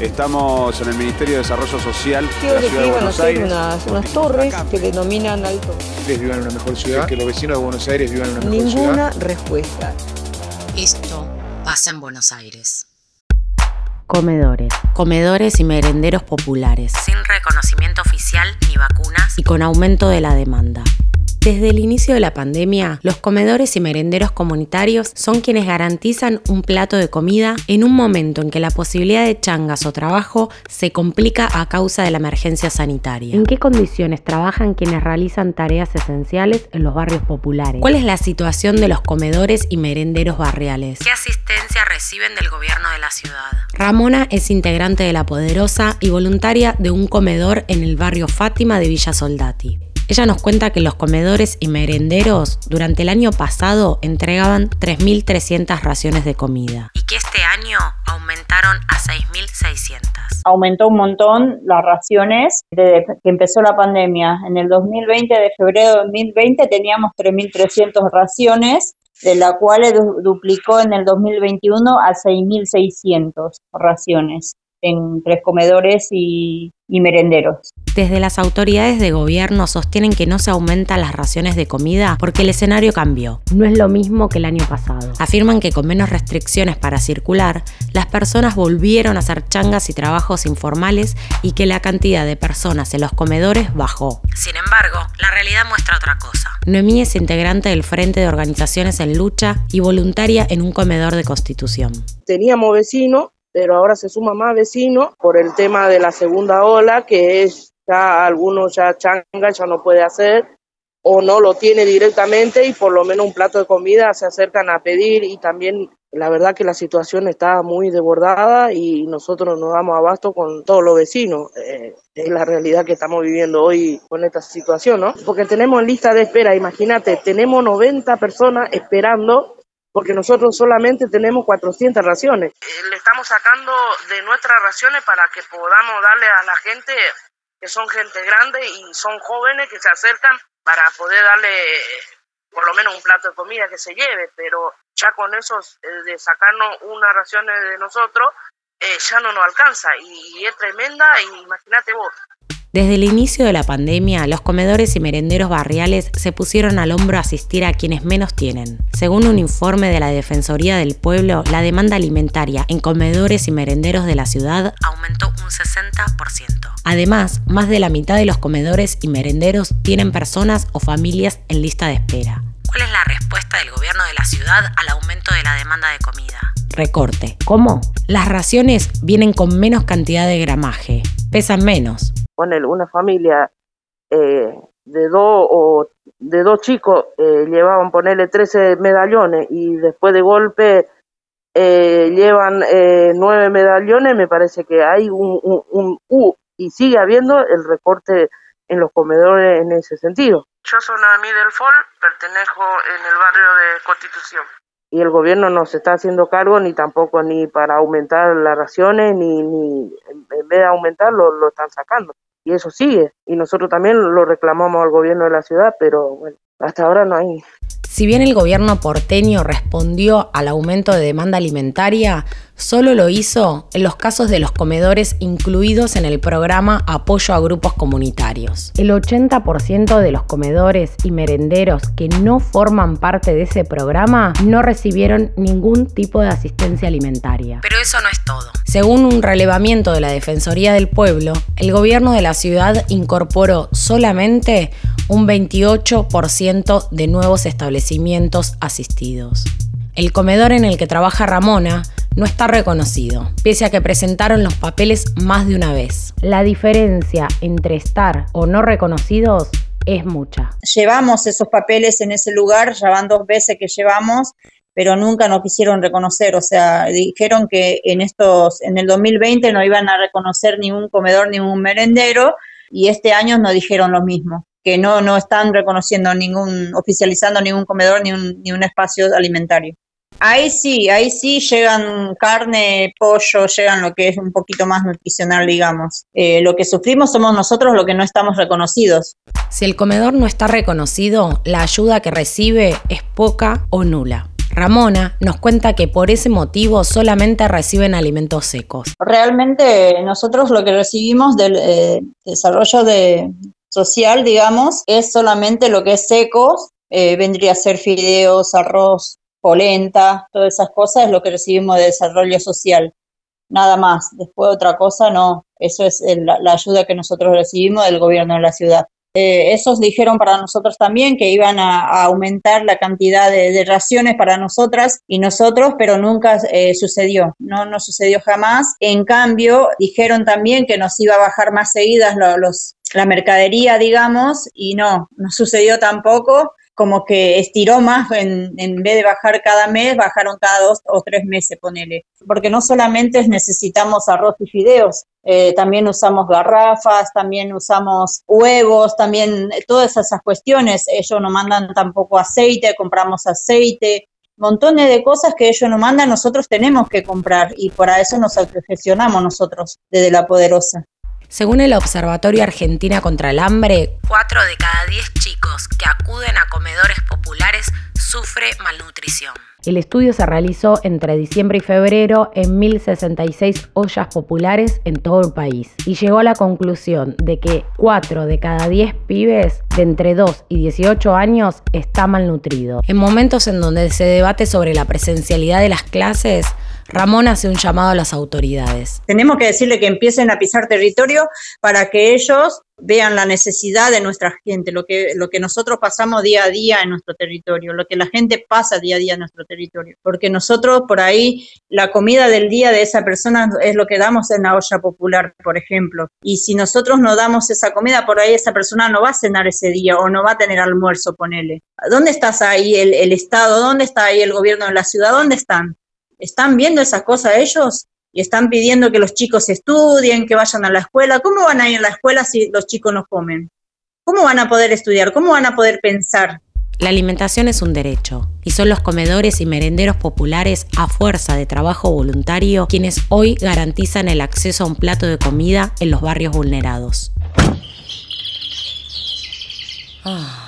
Estamos en el Ministerio de Desarrollo Social de Quiero la que Ciudad de Buenos Aires. unas, unas torres que denominan alto. ustedes vivan en una mejor ciudad, que los vecinos de Buenos Aires vivan en una mejor ciudad. Ninguna respuesta. Esto pasa en Buenos Aires. Comedores. Comedores y merenderos populares. Sin reconocimiento oficial ni vacunas. Y con aumento de la demanda. Desde el inicio de la pandemia, los comedores y merenderos comunitarios son quienes garantizan un plato de comida en un momento en que la posibilidad de changas o trabajo se complica a causa de la emergencia sanitaria. ¿En qué condiciones trabajan quienes realizan tareas esenciales en los barrios populares? ¿Cuál es la situación de los comedores y merenderos barriales? ¿Qué asistencia reciben del gobierno de la ciudad? Ramona es integrante de La Poderosa y voluntaria de un comedor en el barrio Fátima de Villa Soldati. Ella nos cuenta que los comedores y merenderos durante el año pasado entregaban 3.300 raciones de comida y que este año aumentaron a 6.600. aumentó un montón las raciones desde que empezó la pandemia. En el 2020, de febrero de 2020, teníamos 3.300 raciones, de la cual du- duplicó en el 2021 a 6.600 raciones en tres comedores y, y merenderos. Desde las autoridades de gobierno sostienen que no se aumentan las raciones de comida porque el escenario cambió. No es lo mismo que el año pasado. Afirman que con menos restricciones para circular, las personas volvieron a hacer changas y trabajos informales y que la cantidad de personas en los comedores bajó. Sin embargo, la realidad muestra otra cosa. Noemí es integrante del Frente de Organizaciones en Lucha y voluntaria en un comedor de Constitución. teníamos vecinos, pero ahora se suma más vecinos por el tema de la segunda ola, que es ya algunos ya changa ya no puede hacer o no lo tiene directamente y por lo menos un plato de comida se acercan a pedir y también la verdad que la situación está muy desbordada y nosotros nos damos abasto con todos los vecinos. Eh, es la realidad que estamos viviendo hoy con esta situación, ¿no? Porque tenemos lista de espera, imagínate, tenemos 90 personas esperando porque nosotros solamente tenemos 400 raciones. Eh, Le estamos sacando de nuestras raciones para que podamos darle a la gente que son gente grande y son jóvenes que se acercan para poder darle por lo menos un plato de comida que se lleve, pero ya con eso eh, de sacarnos una ración de nosotros eh, ya no nos alcanza y, y es tremenda imagínate vos, Desde el inicio de la pandemia, los comedores y merenderos barriales se pusieron al hombro a asistir a quienes menos tienen. Según un informe de la Defensoría del Pueblo, la demanda alimentaria en comedores y merenderos de la ciudad aumentó un 60%. Además, más de la mitad de los comedores y merenderos tienen personas o familias en lista de espera. ¿Cuál es la respuesta del gobierno de la ciudad al aumento de la demanda de comida? Recorte. ¿Cómo? Las raciones vienen con menos cantidad de gramaje, pesan menos. Ponele una familia eh, de dos o de dos chicos eh, llevaban ponerle 13 medallones y después de golpe eh, llevan eh, nueve medallones me parece que hay un, un, un U y sigue habiendo el recorte en los comedores en ese sentido. Yo soy Noemí del Fol, pertenezco en el barrio de Constitución. Y el gobierno no se está haciendo cargo ni tampoco ni para aumentar las raciones, ni, ni en vez de aumentar lo, lo están sacando. Y eso sigue. Y nosotros también lo reclamamos al gobierno de la ciudad, pero bueno, hasta ahora no hay Si bien el gobierno porteño respondió al aumento de demanda alimentaria, solo lo hizo en los casos de los comedores incluidos en el programa Apoyo a Grupos Comunitarios. El 80% de los comedores y merenderos que no forman parte de ese programa no recibieron ningún tipo de asistencia alimentaria. Pero eso no es todo. Según un relevamiento de la Defensoría del Pueblo, el gobierno de la ciudad incorporó solamente un 28% de nuevos establecimientos asistidos. El comedor en el que trabaja Ramona no está reconocido, pese a que presentaron los papeles más de una vez. La diferencia entre estar o no reconocidos es mucha. Llevamos esos papeles en ese lugar, ya van dos veces que llevamos, pero nunca nos quisieron reconocer, o sea, dijeron que en estos, en el 2020 no iban a reconocer ni un comedor ni un merendero, y este año nos dijeron lo mismo. Que no, no están reconociendo ningún, oficializando ningún comedor ni un, ni un espacio alimentario. Ahí sí, ahí sí llegan carne, pollo, llegan lo que es un poquito más nutricional, digamos. Eh, lo que sufrimos somos nosotros lo que no estamos reconocidos. Si el comedor no está reconocido, la ayuda que recibe es poca o nula. Ramona nos cuenta que por ese motivo solamente reciben alimentos secos. Realmente nosotros lo que recibimos del eh, desarrollo de, social, digamos, es solamente lo que es seco, eh, vendría a ser fideos, arroz, polenta, todas esas cosas es lo que recibimos de desarrollo social. Nada más. Después otra cosa no. Eso es la ayuda que nosotros recibimos del gobierno de la ciudad. Eh, esos dijeron para nosotros también que iban a, aumentar la cantidad de, raciones para nosotras y nosotros, pero nunca eh, sucedió, no, no sucedió jamás. En cambio, dijeron también que nos iba a bajar más seguidas los, la mercadería, digamos, y no, no sucedió tampoco como que estiró más, en, en, vez de bajar cada mes, bajaron cada dos o tres meses, ponele. Porque no solamente necesitamos arroz y fideos, eh, también usamos garrafas, también usamos huevos, también todas esas cuestiones. Ellos no mandan tampoco aceite, compramos aceite, montones de cosas que ellos no mandan, nosotros tenemos que comprar y para eso nos autogestionamos nosotros desde la poderosa. Según el Observatorio Argentina contra el Hambre, 4 de cada 10 chicos que acuden a comedores populares sufre malnutrición. El estudio se realizó entre diciembre y febrero en 1066 ollas populares en todo el país y llegó a la conclusión de que 4 de cada 10 pibes de entre 2 y 18 años está malnutrido. En momentos en donde se debate sobre la presencialidad de las clases, Ramón hace un llamado a las autoridades. Tenemos que decirle que empiecen a pisar territorio para que ellos vean la necesidad de nuestra gente, lo que, lo que nosotros pasamos día a día en nuestro territorio, lo que la gente pasa día a día en nuestro territorio. Porque nosotros por ahí, la comida del día de esa persona es lo que damos en la olla popular, por ejemplo. Y si nosotros no damos esa comida, por ahí esa persona no va a cenar ese día o no va a tener almuerzo, ponele. ¿Dónde estás ahí el, el Estado? ¿Dónde está ahí el gobierno de la ciudad? ¿Dónde están? ¿Están viendo esas cosas ellos? Y están pidiendo que los chicos estudien, que vayan a la escuela. ¿Cómo van a ir a la escuela si los chicos no comen? ¿Cómo van a poder estudiar? ¿Cómo van a poder pensar? La alimentación es un derecho y son los comedores y merenderos populares a fuerza de trabajo voluntario quienes hoy garantizan el acceso a un plato de comida en los barrios vulnerados. Ah.